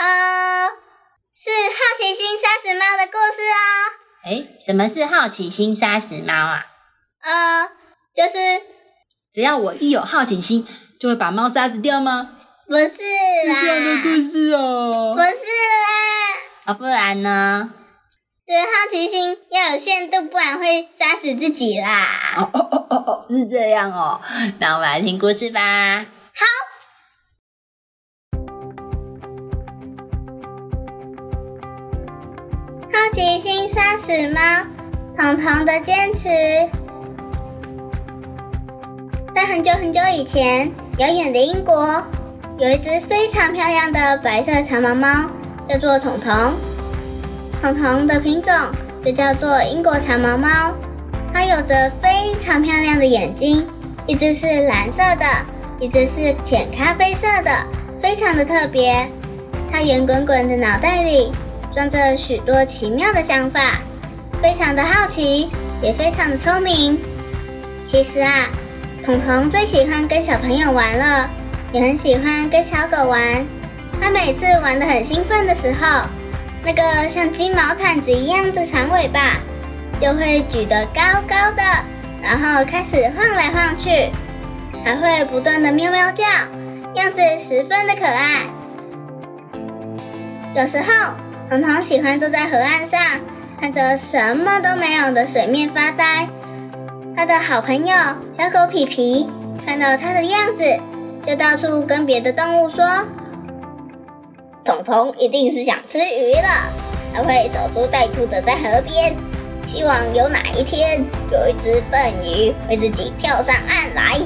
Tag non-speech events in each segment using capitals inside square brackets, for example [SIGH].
呃，是好奇心杀死猫的故事哦。诶，什么是好奇心杀死猫啊？呃，就是只要我一有好奇心，就会把猫杀死掉吗？不是是啦，这样的故事哦不。是啦，啊，不然呢？对，好奇心要有限度，不然会杀死自己啦。哦哦哦哦哦，是这样哦。那我们来听故事吧。好奇心杀死猫，彤彤的坚持。在很久很久以前，遥远的英国，有一只非常漂亮的白色长毛猫，叫做彤彤。彤彤的品种就叫做英国长毛猫，它有着非常漂亮的眼睛，一只是蓝色的，一只是浅咖啡色的，非常的特别。它圆滚滚的脑袋里装着许多奇妙的想法，非常的好奇，也非常的聪明。其实啊，彤彤最喜欢跟小朋友玩了，也很喜欢跟小狗玩。他每次玩的很兴奋的时候，那个像金毛毯子一样的长尾巴就会举得高高的，然后开始晃来晃去，还会不断的喵喵叫，样子十分的可爱。有时候，彤彤喜欢坐在河岸上，看着什么都没有的水面发呆。他的好朋友小狗皮皮看到他的样子，就到处跟别的动物说：“彤彤一定是想吃鱼了，他会守株待兔的在河边，希望有哪一天有一只笨鱼会自己跳上岸来。”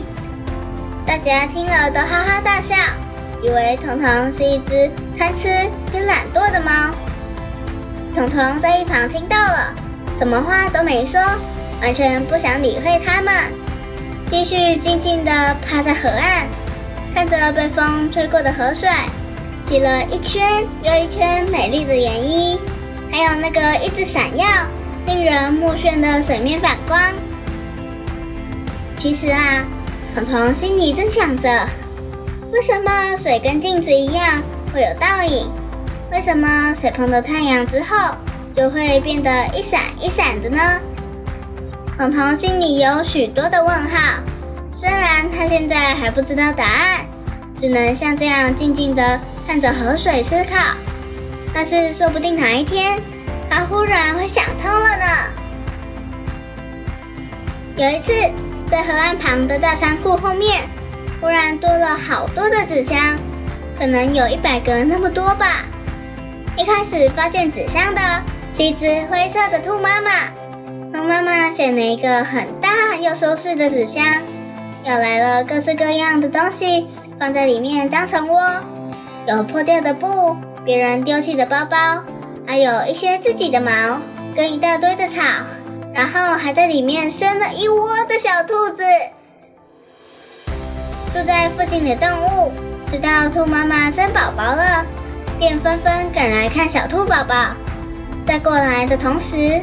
大家听了都哈哈大笑。以为彤彤是一只贪吃偏懒惰的猫。彤彤在一旁听到了，什么话都没说，完全不想理会他们，继续静静地趴在河岸，看着被风吹过的河水，起了一圈又一圈美丽的涟漪，还有那个一直闪耀、令人目眩的水面反光。其实啊，彤彤心里正想着。为什么水跟镜子一样会有倒影？为什么水碰到太阳之后就会变得一闪一闪的呢？彤彤心里有许多的问号，虽然他现在还不知道答案，只能像这样静静的看着河水思考。但是说不定哪一天，他忽然会想通了呢。有一次，在河岸旁的大仓库后面。忽然多了好多的纸箱，可能有一百个那么多吧。一开始发现纸箱的是一只灰色的兔妈妈，兔妈妈选了一个很大又舒适的纸箱，舀来了各式各样的东西放在里面当成窝，有破掉的布，别人丢弃的包包，还有一些自己的毛跟一大堆的草，然后还在里面生了一窝的小兔子。住在附近的动物知道兔妈妈生宝宝了，便纷纷赶来看小兔宝宝。在过来的同时，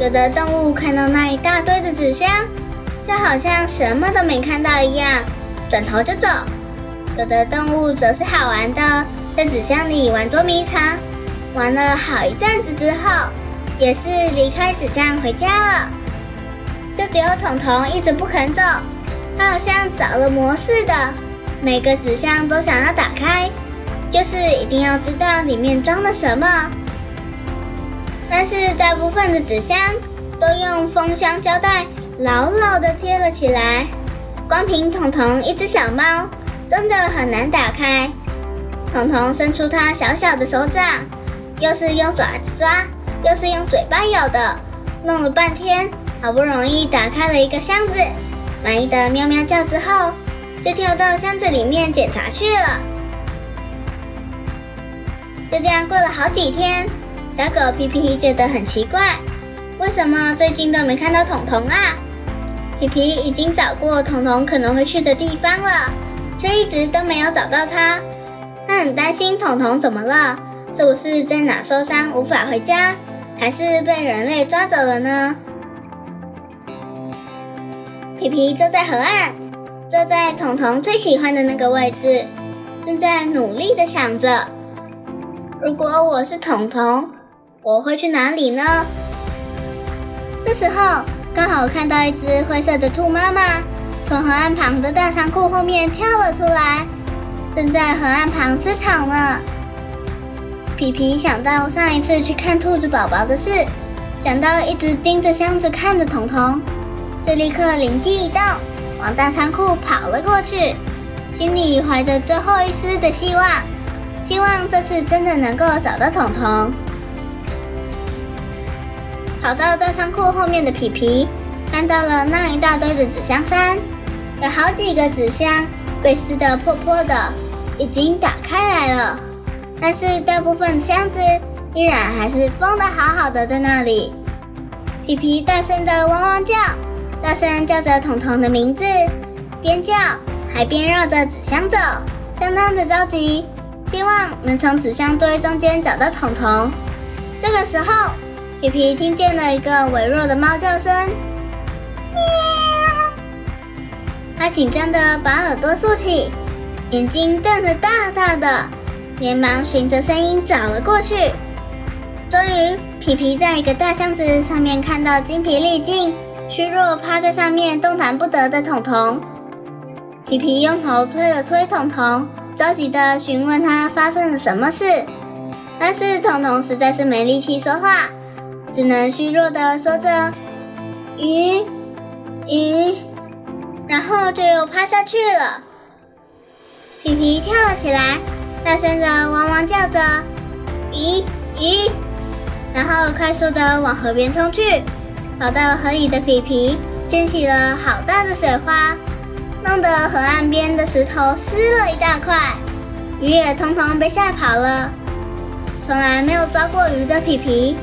有的动物看到那一大堆的纸箱，就好像什么都没看到一样，转头就走；有的动物则是好玩的，在纸箱里玩捉迷藏，玩了好一阵子之后，也是离开纸箱回家了。就只有彤彤一直不肯走。他好像着了魔似的，每个纸箱都想要打开，就是一定要知道里面装了什么。但是大部分的纸箱都用封箱胶带牢牢的贴了起来，光凭彤彤一只小猫，真的很难打开。彤彤伸出它小小的手掌，又是用爪子抓，又是用嘴巴咬的，弄了半天，好不容易打开了一个箱子。满意的喵喵叫之后，就跳到箱子里面检查去了。就这样过了好几天，小狗皮皮觉得很奇怪，为什么最近都没看到彤彤啊？皮皮已经找过彤彤可能会去的地方了，却一直都没有找到他。他很担心彤彤怎么了，是不是在哪受伤无法回家，还是被人类抓走了呢？皮皮坐在河岸，坐在彤彤最喜欢的那个位置，正在努力的想着：如果我是彤彤，我会去哪里呢？这时候。刚好看到一只灰色的兔妈妈从河岸旁的大仓库后面跳了出来，正在河岸旁吃草呢。皮皮想到上一次去看兔子宝宝的事，想到一直盯着箱子看的彤彤，就立刻灵机一动，往大仓库跑了过去，心里怀着最后一丝的希望，希望这次真的能够找到彤彤。跑到大仓库后面的皮皮，看到了那一大堆的纸箱山，有好几个纸箱被撕得破破的，已经打开来了。但是大部分箱子依然还是封得好好的在那里。皮皮大声的汪汪叫，大声叫着彤彤的名字，边叫还边绕着纸箱走，相当的着急，希望能从纸箱堆中间找到彤彤。这个时候。皮皮听见了一个微弱的猫叫声，喵！他紧张的把耳朵竖起，眼睛瞪得大大的，连忙循着声音找了过去。终于，皮皮在一个大箱子上面看到精疲力尽、虚弱趴在上面动弹不得的彤彤。皮皮用头推了推彤彤，着急的询问他发生了什么事，但是彤彤实在是没力气说话。只能虚弱的说着“鱼，鱼”，然后就又趴下去了。皮皮跳了起来，大声的汪汪叫着“鱼，鱼”，然后快速的往河边冲去。跑到河里的皮皮溅起了好大的水花，弄得河岸边的石头湿了一大块，鱼也通通被吓跑了。从来没有抓过鱼的皮皮。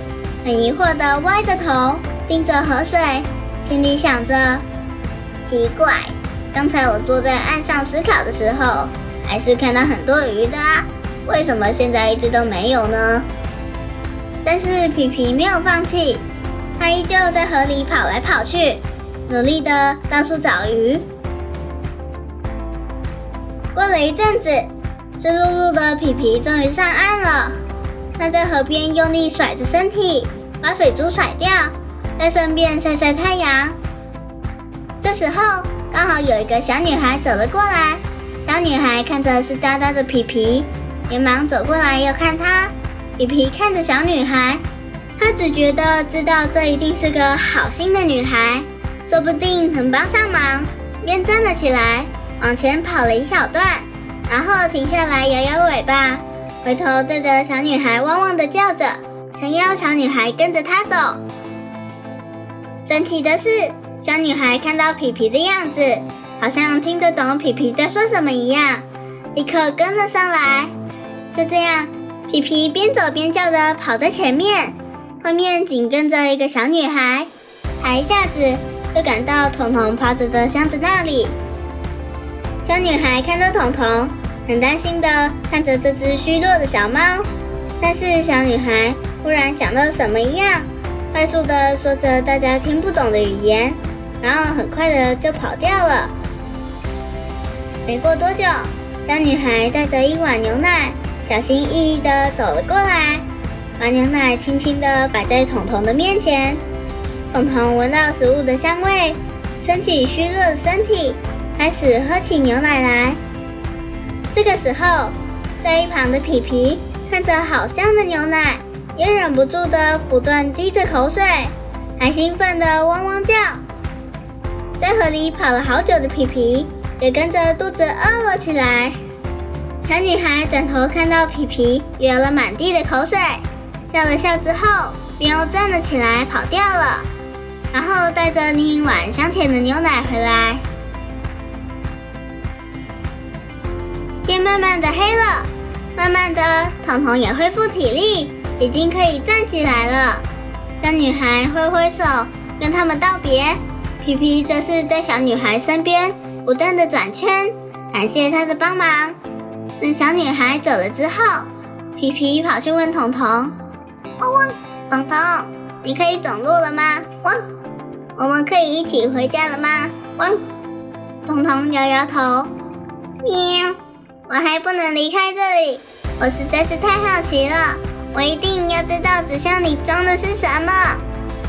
很疑惑的歪着头盯着河水，心里想着：奇怪，刚才我坐在岸上思考的时候，还是看到很多鱼的，为什么现在一直都没有呢？但是皮皮没有放弃，他依旧在河里跑来跑去，努力的到处找鱼。过了一阵子，湿漉漉的皮皮终于上岸了。他在河边用力甩着身体，把水珠甩掉，再顺便晒晒太阳。这时候刚好有一个小女孩走了过来，小女孩看着湿哒哒的皮皮，连忙走过来要看他。皮皮看着小女孩，他只觉得知道这一定是个好心的女孩，说不定能帮上忙，便站了起来，往前跑了一小段，然后停下来摇摇尾巴。回头对着小女孩汪汪的叫着，想要小女孩跟着他走。神奇的是，小女孩看到皮皮的样子，好像听得懂皮皮在说什么一样，立刻跟了上来。就这样，皮皮边走边叫的跑在前面，后面紧跟着一个小女孩。她一下子就赶到彤彤趴着的箱子那里。小女孩看到彤彤。很担心的看着这只虚弱的小猫，但是小女孩忽然想到什么一样，快速的说着大家听不懂的语言，然后很快的就跑掉了。没过多久，小女孩带着一碗牛奶，小心翼翼的走了过来，把牛奶轻轻的摆在彤彤的面前。彤彤闻到食物的香味，撑起虚弱的身体，开始喝起牛奶来。这个时候，在一旁的皮皮看着好香的牛奶，也忍不住的不断滴着口水，还兴奋的汪汪叫。在河里跑了好久的皮皮也跟着肚子饿了起来。小女孩转头看到皮皮流了满地的口水，笑了笑之后，便又站了起来跑掉了，然后带着另一碗香甜的牛奶回来。慢慢的黑了，慢慢的，彤彤也恢复体力，已经可以站起来了。小女孩挥挥手跟他们道别，皮皮则是在小女孩身边不断的转圈，感谢她的帮忙。等小女孩走了之后，皮皮跑去问彤彤：“汪汪，彤彤，你可以走路了吗？汪，我们可以一起回家了吗？汪。”彤彤摇摇头，喵，我还不能离开这里，我实在是太好奇了，我一定要知道纸箱里装的是什么。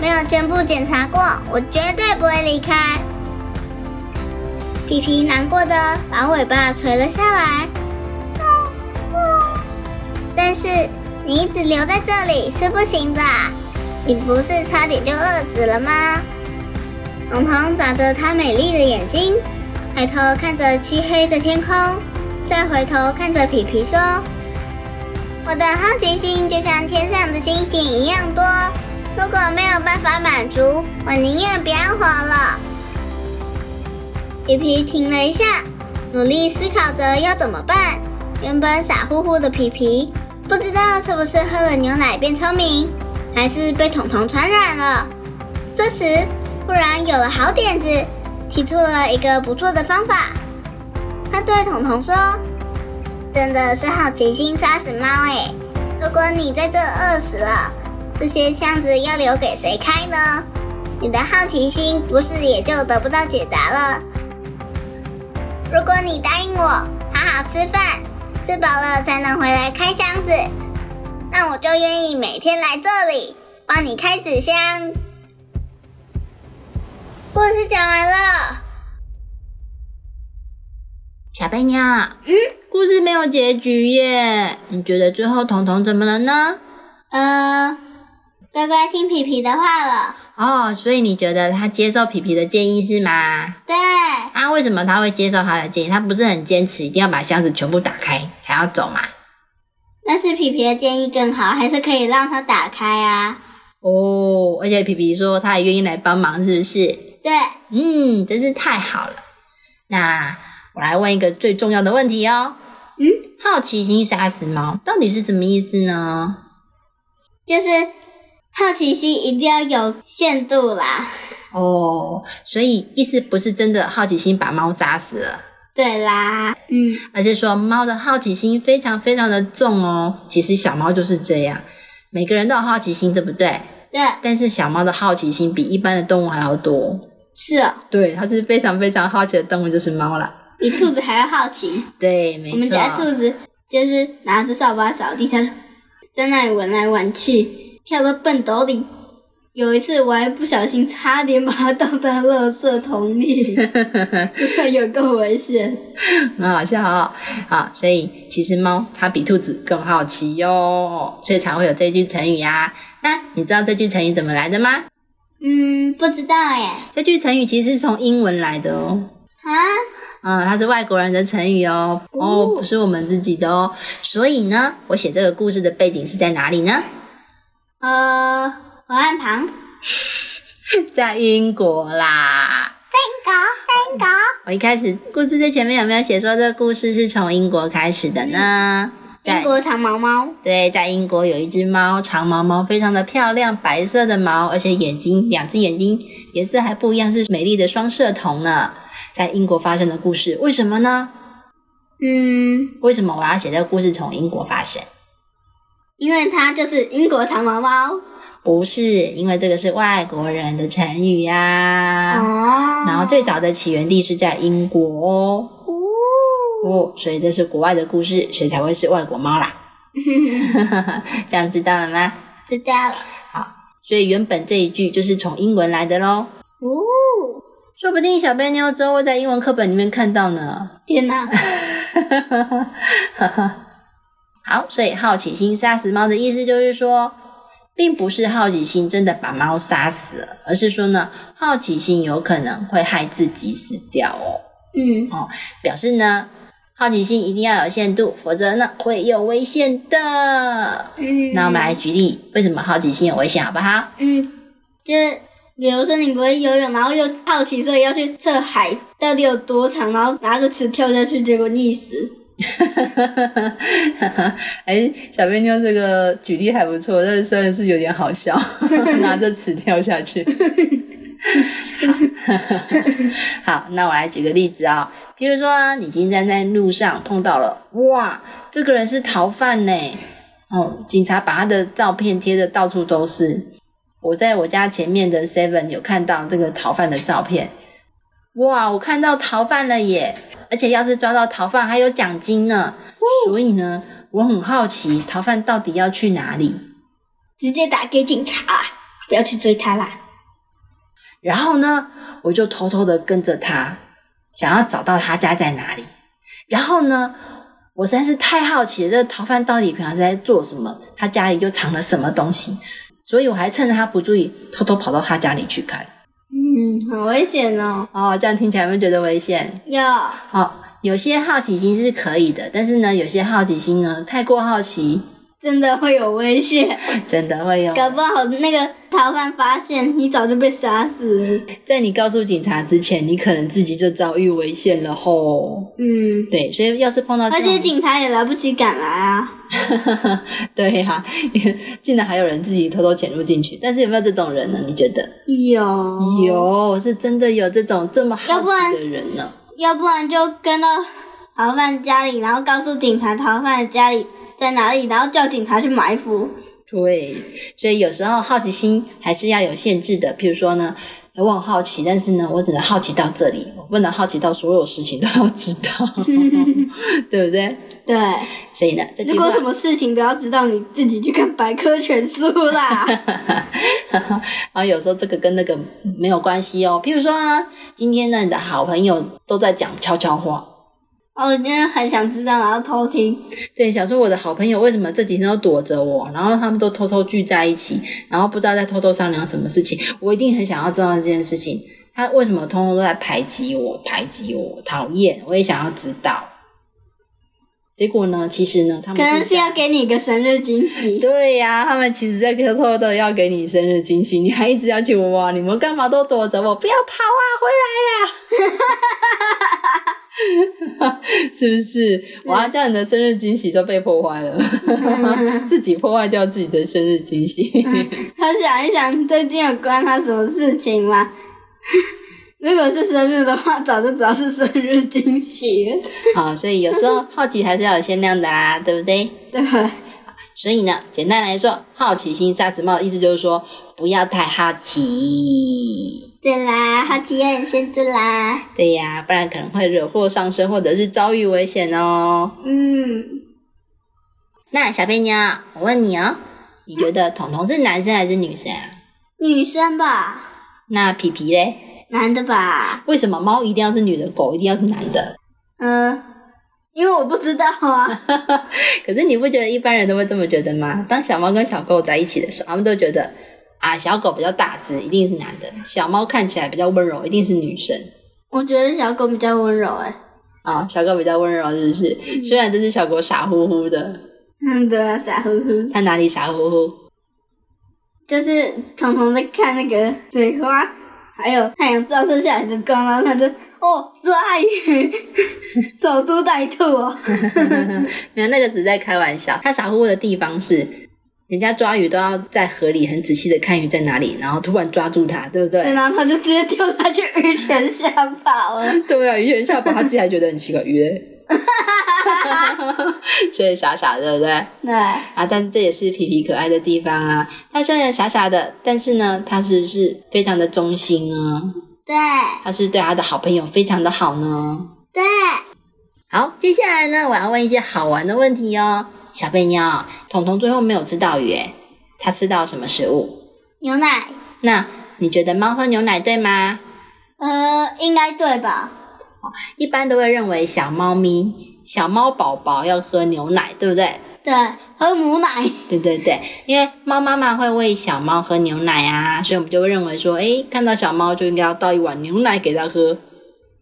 没有全部检查过，我绝对不会离开。皮皮难过的把尾巴垂了下来，但是你一直留在这里是不行的，你不是差点就饿死了吗？彤彤眨着她美丽的眼睛。抬头看着漆黑的天空，再回头看着皮皮说：“我的好奇心就像天上的星星一样多，如果没有办法满足，我宁愿不要活了。”皮皮停了一下，努力思考着要怎么办。原本傻乎乎的皮皮，不知道是不是喝了牛奶变聪明，还是被彤彤传染了。这时，忽然有了好点子。提出了一个不错的方法，他对彤彤说：“真的是好奇心杀死猫哎！如果你在这饿死了，这些箱子要留给谁开呢？你的好奇心不是也就得不到解答了？如果你答应我好好吃饭，吃饱了才能回来开箱子，那我就愿意每天来这里帮你开纸箱。”故事讲完了，小贝妞，嗯，故事没有结局耶。你觉得最后彤彤怎么了呢？呃，乖乖听皮皮的话了。哦，所以你觉得他接受皮皮的建议是吗？对。啊，为什么他会接受他的建议？他不是很坚持一定要把箱子全部打开才要走吗？那是皮皮的建议更好，还是可以让他打开啊？哦，而且皮皮说他也愿意来帮忙，是不是？对，嗯，真是太好了。那我来问一个最重要的问题哦。嗯，好奇心杀死猫到底是什么意思呢？就是好奇心一定要有限度啦。哦，所以意思不是真的好奇心把猫杀死了。对啦，嗯，而是说猫的好奇心非常非常的重哦。其实小猫就是这样，每个人都有好奇心，对不对？对。但是小猫的好奇心比一般的动物还要多。是啊，对，它是非常非常好奇的动物，就是猫了。比兔子还要好奇。[LAUGHS] 对，没错。我们家兔子就是拿着扫把扫地，它在那里玩来玩去，跳到粪斗里。有一次我还不小心差点把它倒在垃圾桶里，[LAUGHS] 有够危险。[LAUGHS] 很好笑哦。好，所以其实猫它比兔子更好奇哟，所以才会有这句成语呀。那你知道这句成语怎么来的吗？嗯，不知道耶。这句成语其实是从英文来的哦。啊？嗯，它是外国人的成语哦。哦，不是我们自己的哦。所以呢，我写这个故事的背景是在哪里呢？呃，河岸旁。[LAUGHS] 在英国啦。在英国，在英国。我一开始故事最前面有没有写说这个故事是从英国开始的呢？英国长毛猫，对，在英国有一只猫，长毛猫，非常的漂亮，白色的毛，而且眼睛两只眼睛颜色还不一样，是美丽的双色瞳呢。在英国发生的故事，为什么呢？嗯，为什么我要写这个故事从英国发生？因为它就是英国长毛猫。不是，因为这个是外国人的成语呀。哦。然后最早的起源地是在英国哦。哦，所以这是国外的故事，所以才会是外国猫啦。[LAUGHS] 这样知道了吗？知道了。好，所以原本这一句就是从英文来的喽。哦，说不定小贝妞之后会在英文课本里面看到呢。天哪！[LAUGHS] 好，所以好奇心杀死猫的意思就是说，并不是好奇心真的把猫杀死了，而是说呢，好奇心有可能会害自己死掉哦。嗯，哦，表示呢。好奇心一定要有限度，否则呢会有危险的。嗯，那我们来举例，为什么好奇心有危险，好不好？嗯，就是比如说你不会游泳，然后又好奇，所以要去测海到底有多长，然后拿着尺跳下去，结果溺死。[LAUGHS] 哎，小贝妞这个举例还不错，但是虽然是有点好笑，[LAUGHS] 拿着尺跳下去。[LAUGHS] 好，那我来举个例子啊、比如说你今天在路上碰到了，哇，这个人是逃犯呢，哦，警察把他的照片贴的到处都是。我在我家前面的 Seven 有看到这个逃犯的照片，哇，我看到逃犯了耶！而且要是抓到逃犯还有奖金呢，所以呢，我很好奇逃犯到底要去哪里。直接打给警察，不要去追他啦。然后呢，我就偷偷的跟着他，想要找到他家在哪里。然后呢，我实在是太好奇了，这个逃犯到底平常是在做什么？他家里又藏了什么东西？所以我还趁着他不注意，偷偷跑到他家里去看。嗯，很危险哦。哦，这样听起来有没有觉得危险？有哦，有些好奇心是可以的，但是呢，有些好奇心呢，太过好奇，真的会有危险，[LAUGHS] 真的会有。搞不好那个逃犯发现你早就被杀死。在你告诉警察之前，你可能自己就遭遇危险了吼。嗯，对，所以要是碰到而且警察也来不及赶来啊。[LAUGHS] 对呀、[LAUGHS] 竟然还有人自己偷偷潜入进去，但是有没有这种人呢？你觉得？有有，是真的有这种这么好奇的人呢？要不然就跟到逃犯家里，然后告诉警察逃犯的家里在哪里，然后叫警察去埋伏。对，所以有时候好奇心还是要有限制的。譬如说呢，我很好奇，但是呢，我只能好奇到这里，我不能好奇到所有事情都要知道，[LAUGHS] 对不对？对，所以呢，这如果什么事情都要知道，你自己去看百科全书啦。[LAUGHS] 然后有时候这个跟那个没有关系哦。譬如说呢，今天呢，你的好朋友都在讲悄悄话，哦，我今天很想知道，然后偷听。对，想说我的好朋友为什么这几天都躲着我，然后他们都偷偷聚在一起，然后不知道在偷偷商量什么事情，我一定很想要知道这件事情。他为什么通通都在排挤我、排挤我、讨厌？我也想要知道。结果呢，其实呢，他们可能是要给你一个生日惊喜。[LAUGHS] 对呀、他们其实在偷偷的要给你生日惊喜，你还一直要去哇，你们干嘛都躲着我？不要跑啊，回来呀、[LAUGHS] [LAUGHS] 是不是？我要叫你的生日惊喜就被破坏了，[LAUGHS] 自己破坏掉自己的生日惊喜。他想一想，最近有关他什么事情吗？[LAUGHS] 如果是生日的话，早就知道是生日惊喜了。好，所以有时候好奇还是要有限量的啦，对不对？对，所以呢，简单来说，好奇心杀死猫的意思就是说，不要太好奇。对啦，好奇也很限制啦。对呀，不然可能会惹祸上身，或者是遭遇危险哦。嗯，那小贝妞，我问你哦，你觉得彤彤是男生还是女生啊？女生吧，那皮皮嘞？男的吧？为什么猫一定要是女的，狗一定要是男的？嗯、因为我不知道啊。[LAUGHS] 可是你不觉得一般人都会这么觉得吗？当小猫跟小狗在一起的时候，他们都觉得啊，小狗比较大只，一定是男的；小猫看起来比较温柔，一定是女生。我觉得小狗比较温柔哎。啊、小狗比较温柔，是不是？虽然这只小狗傻乎乎的，嗯，对啊，傻乎乎。它哪里傻乎乎？就是彤彤在看那个水花，还有太阳照射下来的光，然后它就哦抓鱼，[LAUGHS] 守株待兔哦。[LAUGHS] 没有，那个只在开玩笑。它傻乎乎的地方是，人家抓鱼都要在河里很仔细的看鱼在哪里，然后突然抓住它，对不对？然后他就直接跳下去鱼泉下跑了。[LAUGHS] 对啊，鱼泉下跑，他自己还觉得很奇怪，鱼嘞，[LAUGHS] 所以傻傻的，对不对？对，啊，但这也是皮皮可爱的地方啊。他虽然傻傻的，但是呢，他是是非常的忠心啊，对，他是对他的好朋友非常的好呢。对，好，接下来呢，我要问一些好玩的问题哦。小贝妞，彤彤最后没有吃到鱼，诶，他吃到什么食物？牛奶，那你觉得猫喝牛奶对吗？呃，应该对吧？一般都会认为小猫咪、小猫宝宝要喝牛奶，对不对？对，喝母奶。对对对，因为猫妈妈会喂小猫喝牛奶啊，所以我们就会认为说，诶，看到小猫就应该要倒一碗牛奶给它喝，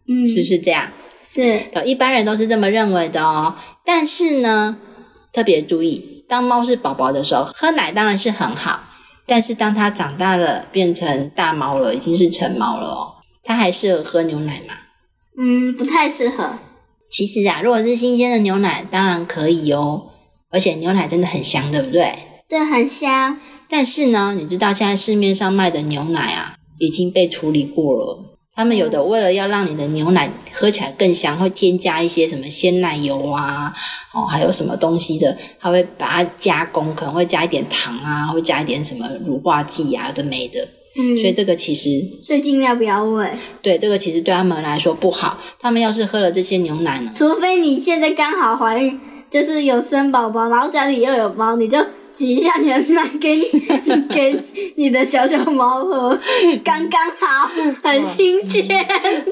嗯，是不是这样？是，对，一般人都是这么认为的哦。但是呢，特别注意，当猫是宝宝的时候，喝奶当然是很好，但是当它长大了，变成大猫了，已经是成猫了哦，它还适合喝牛奶吗？嗯，不太适合。其实啊，如果是新鲜的牛奶，当然可以哦，而且牛奶真的很香，对不对？对，很香。但是呢，你知道现在市面上卖的牛奶啊，已经被处理过了。他们有的为了要让你的牛奶喝起来更香，会添加一些什么鲜奶油啊，哦，还有什么东西的，他会把它加工，可能会加一点糖啊，会加一点什么乳化剂啊，都没的。嗯，所以这个其实，所以尽量不要喂。对这个其实对他们来说不好。他们要是喝了这些牛奶呢，除非你现在刚好怀孕，就是有生宝宝，然后家里又有猫，你就。挤一下你的奶给你 [LAUGHS] 给你的小小猫喝，刚刚好，很新鲜。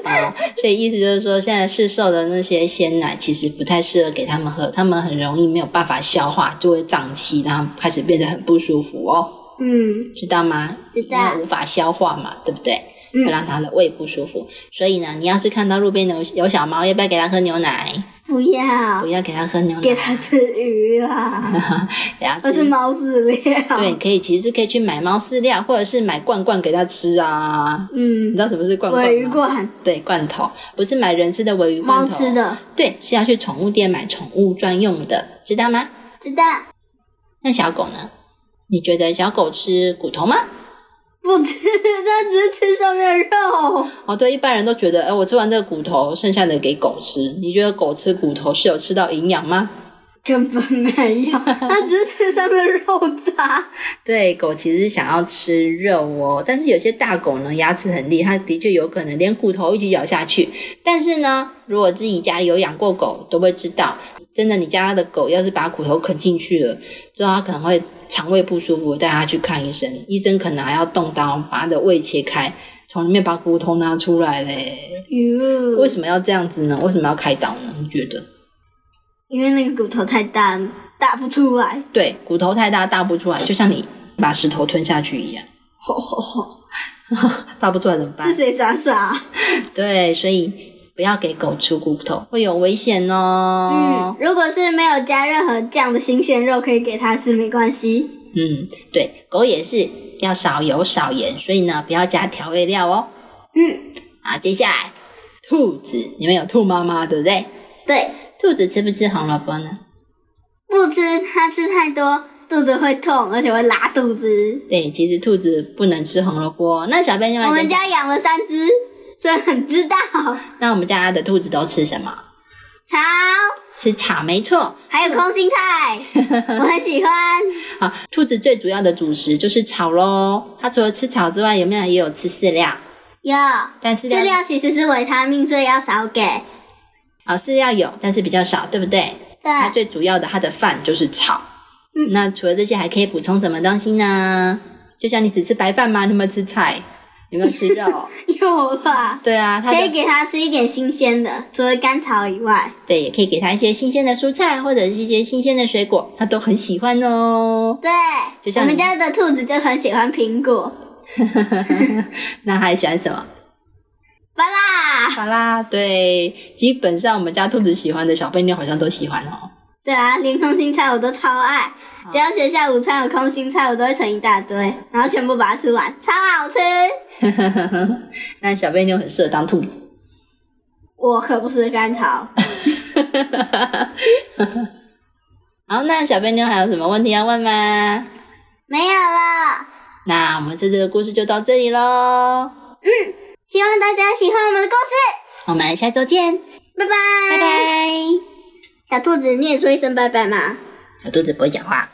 啊，[LAUGHS] 所以意思就是说，现在市售的那些鲜奶其实不太适合给他们喝，他们很容易没有办法消化，就会胀气，然后开始变得很不舒服哦。嗯，知道吗？知道。无法消化嘛，对不对？会让它的胃不舒服。所以呢，你要是看到路边有有小猫，要不要给它喝牛奶？不要，不要给它喝牛奶，给它吃鱼 [LAUGHS] 啦，那是猫饲料。对，可以，其实可以去买猫饲料，或者是买罐罐给它吃啊。嗯，你知道什么是罐罐吗？尾鱼罐。对，罐头不是买人吃的尾鱼罐头，猫吃的。对，是要去宠物店买宠物专用的，知道吗？知道。那小狗呢？你觉得小狗吃骨头吗？不吃，它只是吃上面的肉。哦，对，一般人都觉得，哎，我吃完这个骨头，剩下的给狗吃。你觉得狗吃骨头是有吃到营养吗？[LAUGHS] 根本没有，它只是吃上面的肉渣。对，狗其实想要吃肉哦，但是有些大狗呢，牙齿很利，它的确有可能连骨头一起咬下去。但是呢，如果自己家里有养过狗，都会知道，真的，你家的狗要是把骨头啃进去了，之后它可能会。肠胃不舒服，带他去看医生。医生可能还要动刀把他的胃切开，从里面把骨头拿出来嘞。哟，为什么要这样子呢？为什么要开刀呢？你觉得？因为那个骨头太大，大不出来。对，骨头太大，大不出来，就像你把石头吞下去一样。吼吼吼，[LAUGHS] 大不出来怎么办？是谁傻傻？对，所以。不要给狗吃骨头，会有危险哦。嗯，如果是没有加任何酱的新鲜肉，可以给它吃，没关系。嗯，对，狗也是要少油少盐，所以呢，不要加调味料哦。嗯，好，接下来兔子，你们有兔妈妈对不对？对，兔子吃不吃红萝卜呢？不吃，它吃太多，肚子会痛，而且会拉肚子。对，其实兔子不能吃红萝卜。那小编用来，我们家养了三只。所以很知道。那我们家的兔子都吃什么？草，吃草没错。还有空心菜，[LAUGHS] 我很喜欢。好，兔子最主要的主食就是草喽。它除了吃草之外，有没有也有吃饲料？有，但饲料其实是维他命，所以要少给。好，饲料有，但是比较少，对不对？对。它最主要的，它的饭就是草。嗯。那除了这些，还可以补充什么东西呢？就像你只吃白饭吗？你有没有吃菜？有没有吃肉？[LAUGHS] 有吧。对啊，可以给它吃一点新鲜的，除了甘草以外。对，也可以给它一些新鲜的蔬菜，或者是一些新鲜的水果，它都很喜欢哦。对，就像我们家的兔子就很喜欢苹果。[LAUGHS] 那还喜欢什么？巴拉。巴拉，对，基本上我们家兔子喜欢的小贝妞好像都喜欢哦。对啊，连空心菜我都超爱。只要学校午餐有空心菜，我都会盛一大堆，然后全部把它吃完，超好吃。[LAUGHS] 那小贝妞很适合当兔子，我可不是甘草。[LAUGHS] 好，那小贝妞还有什么问题要问吗？没有了。那我们这次的故事就到这里喽。嗯，希望大家喜欢我们的故事。我们下周见，拜拜，拜拜。小兔子，你也说一声拜拜嘛？小兔子不会讲话。